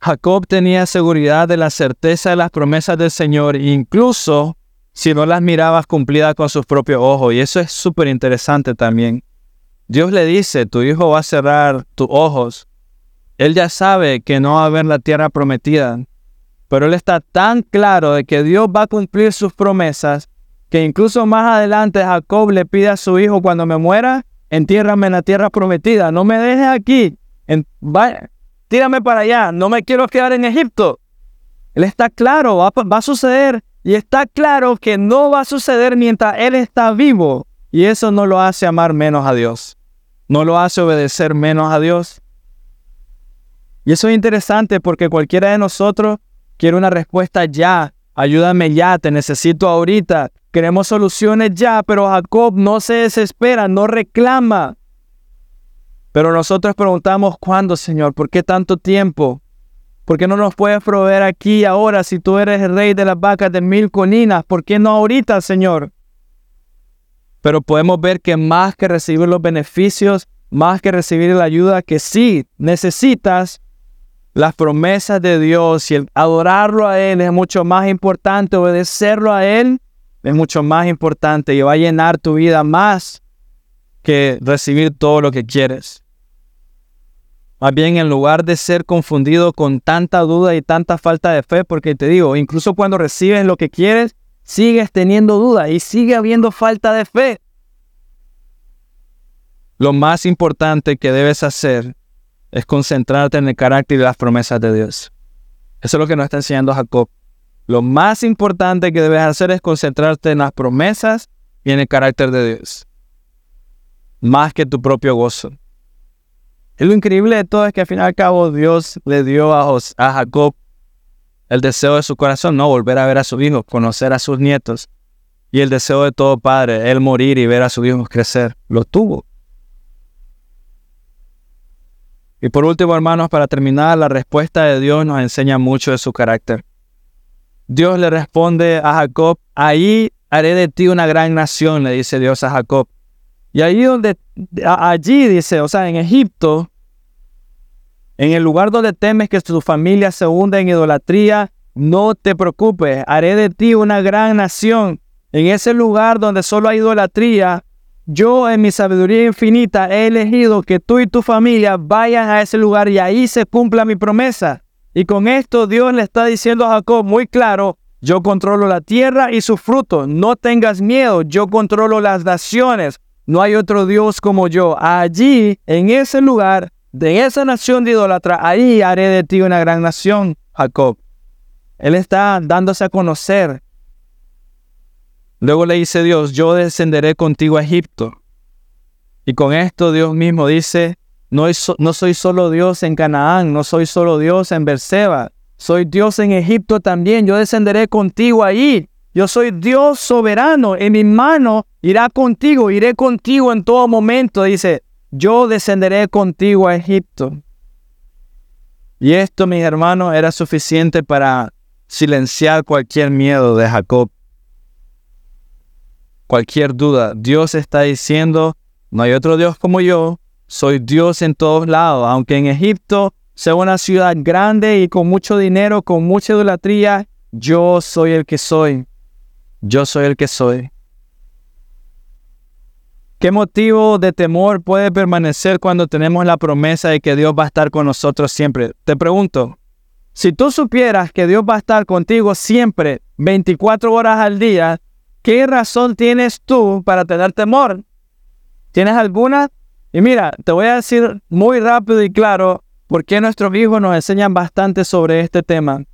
Jacob tenía seguridad de la certeza de las promesas del Señor, incluso si no las mirabas cumplidas con sus propios ojos. Y eso es súper interesante también. Dios le dice, tu hijo va a cerrar tus ojos. Él ya sabe que no va a haber la tierra prometida, pero él está tan claro de que Dios va a cumplir sus promesas que incluso más adelante Jacob le pide a su hijo cuando me muera, entiérrame en la tierra prometida, no me dejes aquí, en, tírame para allá, no me quiero quedar en Egipto. Él está claro, va, va a suceder y está claro que no va a suceder mientras Él está vivo. Y eso no lo hace amar menos a Dios. no lo hace obedecer menos a Dios. Y eso es interesante porque cualquiera de nosotros quiere una respuesta ya. Ayúdame ya, te necesito ahorita. Queremos soluciones ya, pero Jacob no se desespera, no reclama. Pero nosotros preguntamos, ¿cuándo, Señor? ¿Por qué tanto tiempo? ¿Por qué no nos puedes proveer aquí ahora si tú eres el rey de las vacas de mil colinas? ¿Por qué no ahorita, Señor? Pero podemos ver que más que recibir los beneficios, más que recibir la ayuda que sí necesitas, las promesas de Dios y el adorarlo a Él es mucho más importante, obedecerlo a Él es mucho más importante y va a llenar tu vida más que recibir todo lo que quieres. Más bien, en lugar de ser confundido con tanta duda y tanta falta de fe, porque te digo, incluso cuando recibes lo que quieres, sigues teniendo duda y sigue habiendo falta de fe. Lo más importante que debes hacer es concentrarte en el carácter y las promesas de Dios. Eso es lo que nos está enseñando Jacob. Lo más importante que debes hacer es concentrarte en las promesas y en el carácter de Dios. Más que tu propio gozo. Y lo increíble de todo es que al fin y al cabo Dios le dio a, Jacob el deseo de su corazón, no volver a ver a su hijo, conocer a sus nietos. Y el deseo de todo padre, él morir y ver a sus hijos crecer. Lo tuvo. Y por último, hermanos, para terminar, la respuesta de Dios nos enseña mucho de su carácter. Dios le responde a Jacob, ahí haré de ti una gran nación, le dice Dios a Jacob. Y ahí donde, allí dice, o sea, en Egipto, en el lugar donde temes que tu familia se hunda en idolatría, no te preocupes, haré de ti una gran nación. En ese lugar donde solo hay idolatría, yo en mi sabiduría infinita he elegido que tú y tu familia vayan a ese lugar y ahí se cumpla mi promesa. Y con esto Dios le está diciendo a Jacob muy claro, yo controlo la tierra y sus frutos, no tengas miedo, yo controlo las naciones, no hay otro Dios como yo. Allí, en ese lugar, de esa nación de idólatra, ahí haré de ti una gran nación, Jacob. Él está dándose a conocer Luego le dice Dios, yo descenderé contigo a Egipto. Y con esto Dios mismo dice, no, soy solo Dios en Canaán, no soy solo Dios en Berseba, soy Dios en Egipto también, yo descenderé contigo allí. Yo soy Dios soberano, en mi mano irá contigo, iré contigo en todo momento. Dice, yo descenderé contigo a Egipto. Y esto, mis hermanos, era suficiente para silenciar cualquier miedo de Jacob cualquier duda. Dios está diciendo, no hay otro Dios como yo, soy Dios en todos lados, aunque en Egipto sea una ciudad grande y con mucho dinero, con mucha idolatría, yo soy el que soy. Yo soy el que soy. ¿Qué motivo de temor puede permanecer cuando tenemos la promesa de que Dios va a estar con nosotros siempre? Te pregunto, si tú supieras que Dios va a estar contigo siempre, 24 horas al día, ¿Qué razón tienes tú para tener temor? ¿Tienes alguna? Y mira, te voy a decir muy rápido y claro por qué nuestros hijos nos enseñan bastante sobre este tema.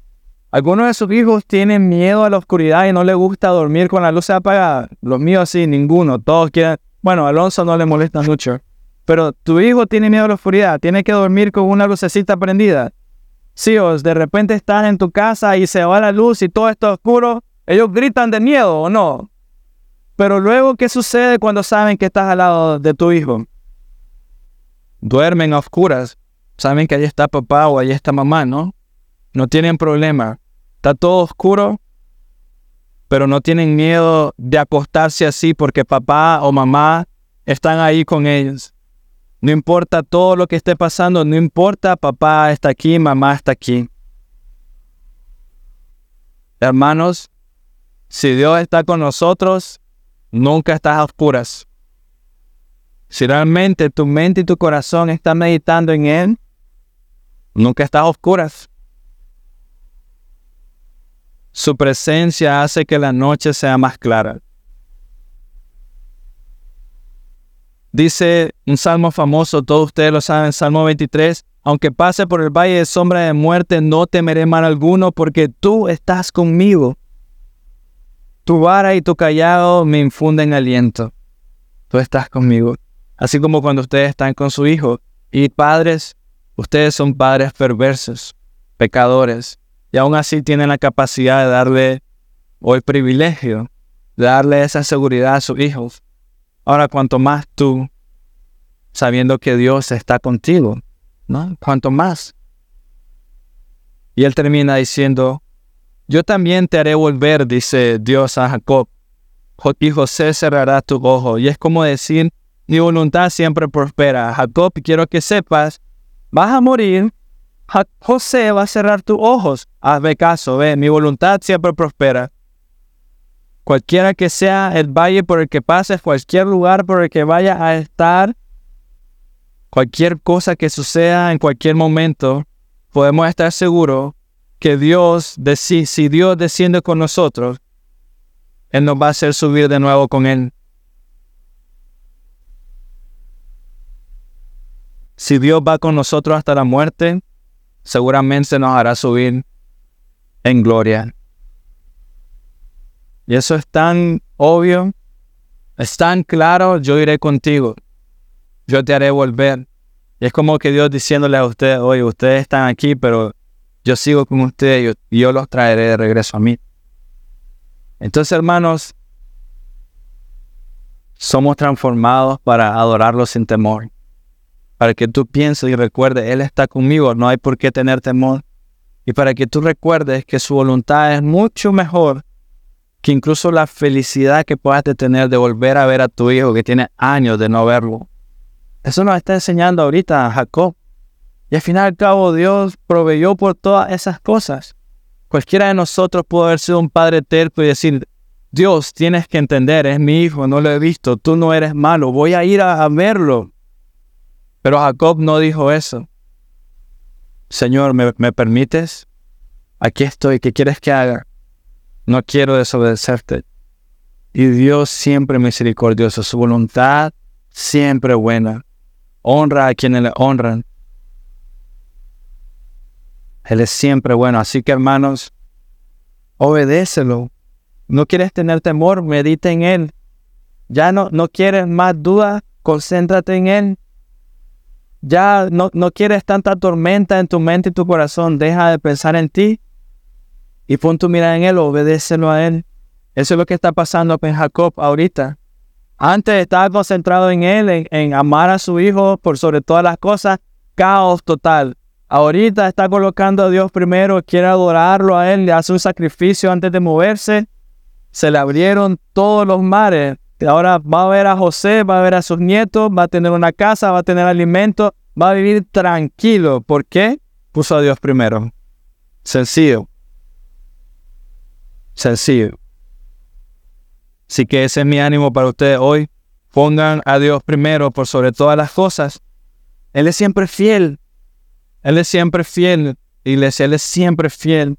Algunos de sus hijos tienen miedo a la oscuridad y no les gusta dormir con la luz apagada. Los míos sí, ninguno. Todos quieren... Bueno, a Alonso no le molesta mucho. Pero tu hijo tiene miedo a la oscuridad. Tiene que dormir con una lucecita prendida. Si os de repente estás en tu casa y se va la luz y todo está oscuro, ellos gritan de miedo o no. Pero luego, ¿qué sucede cuando saben que estás al lado de tu hijo? Duermen a oscuras. Saben que allí está papá o allí está mamá, ¿no? No tienen problema. Está todo oscuro, pero no tienen miedo de acostarse así porque papá o mamá están ahí con ellos. No importa todo lo que esté pasando, no importa, papá está aquí, mamá está aquí. Hermanos, si Dios está con nosotros, nunca estás a oscuras. Si realmente tu mente y tu corazón están meditando en Él, nunca estás a oscuras. Su presencia hace que la noche sea más clara. Dice un salmo famoso, todos ustedes lo saben, Salmo 23, aunque pase por el valle de sombra de muerte, no temeré mal alguno, porque tú estás conmigo. Tu vara y tu callado me infunden aliento. Tú estás conmigo. Así como cuando ustedes están con su hijo. Y padres, ustedes son padres perversos, pecadores, y aún así tienen la capacidad de darle el privilegio de darle esa seguridad a sus hijos. Ahora, cuanto más tú, sabiendo que Dios está contigo, ¿no? Cuanto más. Y él termina diciendo, yo también te haré volver, dice Dios a Jacob, y José cerrará tu ojo. Y es como decir, mi voluntad siempre prospera. Jacob, quiero que sepas, vas a morir, José va a cerrar tus ojos. Hazme caso, ve, mi voluntad siempre prospera. Cualquiera que sea el valle por el que pases, cualquier lugar por el que vaya a estar, cualquier cosa que suceda en cualquier momento, podemos estar seguros que Dios, si Dios desciende con nosotros, Él nos va a hacer subir de nuevo con Él. Si Dios va con nosotros hasta la muerte, seguramente nos hará subir en gloria. Y eso es tan obvio, es tan claro, yo iré contigo, yo te haré volver. Y es como que Dios diciéndole a ustedes, oye, ustedes están aquí, pero yo sigo con ustedes y yo, los traeré de regreso a mí. Entonces, hermanos, somos transformados para adorarlo sin temor. Para que tú pienses y recuerdes, Él está conmigo, no hay por qué tener temor. Y para que tú recuerdes que su voluntad es mucho mejor que incluso la felicidad que puedas tener de volver a ver a tu hijo que tiene años de no verlo. Eso nos está enseñando ahorita a Jacob. Y al final al cabo Dios proveyó por todas esas cosas. Cualquiera de nosotros pudo haber sido un padre terco y decir, Dios, tienes que entender, es mi hijo, no lo he visto, tú no eres malo, voy a ir a, a verlo. Pero Jacob no dijo eso. Señor, ¿me, ¿me permites? Aquí estoy, ¿qué quieres que haga? no quiero desobedecerte. Y Dios siempre misericordioso, su voluntad siempre buena. Honra a quienes le honran. Él es siempre bueno. Así que hermanos, obedécelo. No quieres tener temor, medita en Él. Ya no, no quieres más duda, concéntrate en Él. Ya no, no quieres tanta tormenta en tu mente y tu corazón, deja de pensar en ti y pon tu mirada en Él, obedécelo a Él. Eso es lo que está pasando con Jacob ahorita. Antes estaba concentrado en Él, en, amar a su hijo por sobre todas las cosas, caos total. Ahorita está colocando a Dios primero, quiere adorarlo a Él, le hace un sacrificio antes de moverse. Se le abrieron todos los mares. Ahora va a ver a José, va a ver a sus nietos, va a tener una casa, va a tener alimento, va a vivir tranquilo. ¿Por qué? Puso a Dios primero. Sencillo. Sencillo. Así que ese es mi ánimo para ustedes hoy. Pongan a Dios primero por sobre todas las cosas. Él es siempre fiel. Él es siempre fiel. Iglesia, Él es siempre fiel.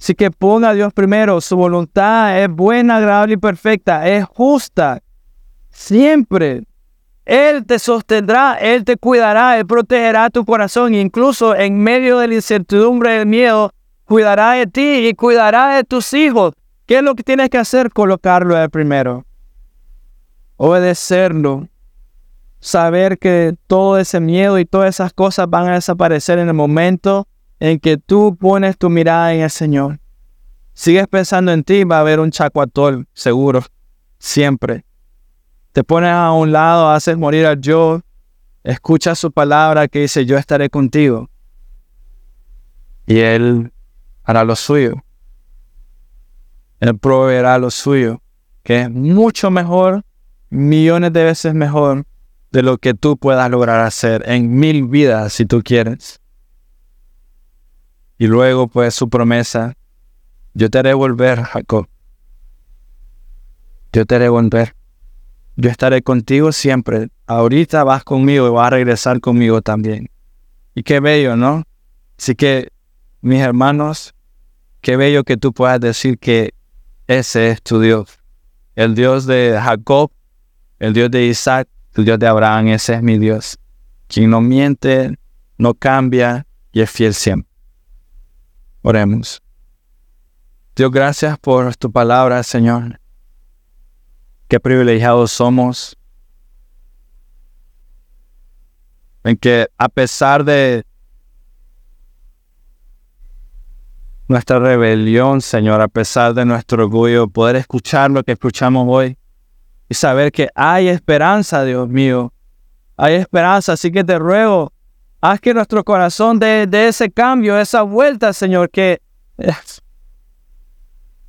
Así que ponga a Dios primero. Su voluntad es buena, agradable y perfecta. Es justa. Siempre. Él te sostendrá, Él te cuidará, Él protegerá tu corazón. Incluso en medio de la incertidumbre y del miedo, cuidará de ti y cuidará de tus hijos. ¿Qué es lo que tienes que hacer? Colocarlo primero. Obedecerlo. Saber que todo ese miedo y todas esas cosas van a desaparecer en el momento en que tú pones tu mirada en el Señor. Sigues pensando en ti, va a haber un chacuatol, seguro, siempre. Te pones a un lado, haces morir al yo, escuchas su palabra que dice, yo estaré contigo. Y Él hará lo suyo. Él proveerá lo suyo, que es mucho mejor, millones de veces mejor de lo que tú puedas lograr hacer en mil vidas si tú quieres. Y luego pues su promesa, yo te haré volver, Jacob. Yo te haré volver. Yo estaré contigo siempre. Ahorita vas conmigo y vas a regresar conmigo también. Y qué bello, ¿no? Así que, mis hermanos, Qué bello que tú puedas decir que ese es tu Dios. El Dios de Jacob, el Dios de Isaac, el Dios de Abraham, ese es mi Dios. Quien no miente, no cambia y es fiel siempre. Oremos. Dios, gracias por tu palabra, Señor. Qué privilegiados somos en que a pesar de nuestra rebelión, Señor, a pesar de nuestro orgullo, poder escuchar lo que escuchamos hoy y saber que hay esperanza, Dios mío. Hay esperanza, así que te ruego, haz que nuestro corazón dé ese cambio, esa vuelta, Señor, que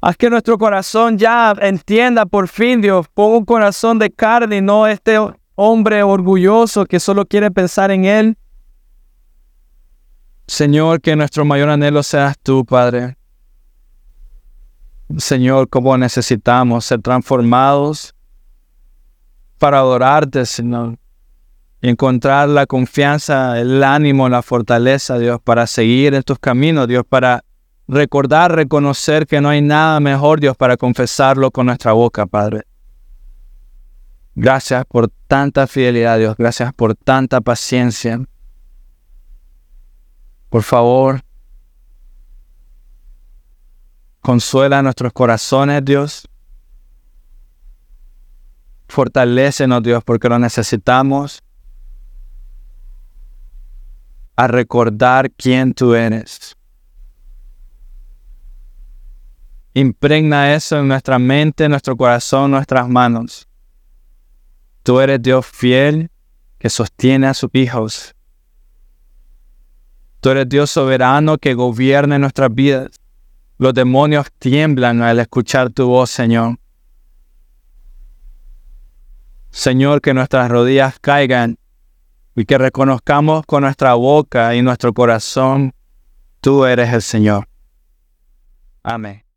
haz que nuestro corazón ya entienda por fin, Dios, ponga un corazón de carne y no este hombre orgulloso que solo quiere pensar en él. Señor, que nuestro mayor anhelo seas tú, Padre. Señor, como necesitamos ser transformados para adorarte, Señor. Encontrar la confianza, el ánimo, la fortaleza, Dios, para seguir en tus caminos, Dios, para recordar, reconocer que no hay nada mejor, Dios, para confesarlo con nuestra boca, Padre. Gracias por tanta fidelidad, Dios. Gracias por tanta paciencia. Por favor, consuela nuestros corazones, Dios. Fortalécenos, Dios, porque lo necesitamos. A recordar quién tú eres. Impregna eso en nuestra mente, nuestro corazón, nuestras manos. Tú eres Dios fiel que sostiene a sus hijos Tú eres Dios soberano que gobierna nuestras vidas. Los demonios tiemblan al escuchar tu voz, Señor. Señor, que nuestras rodillas caigan y que reconozcamos con nuestra boca y nuestro corazón, tú eres el Señor. Amén.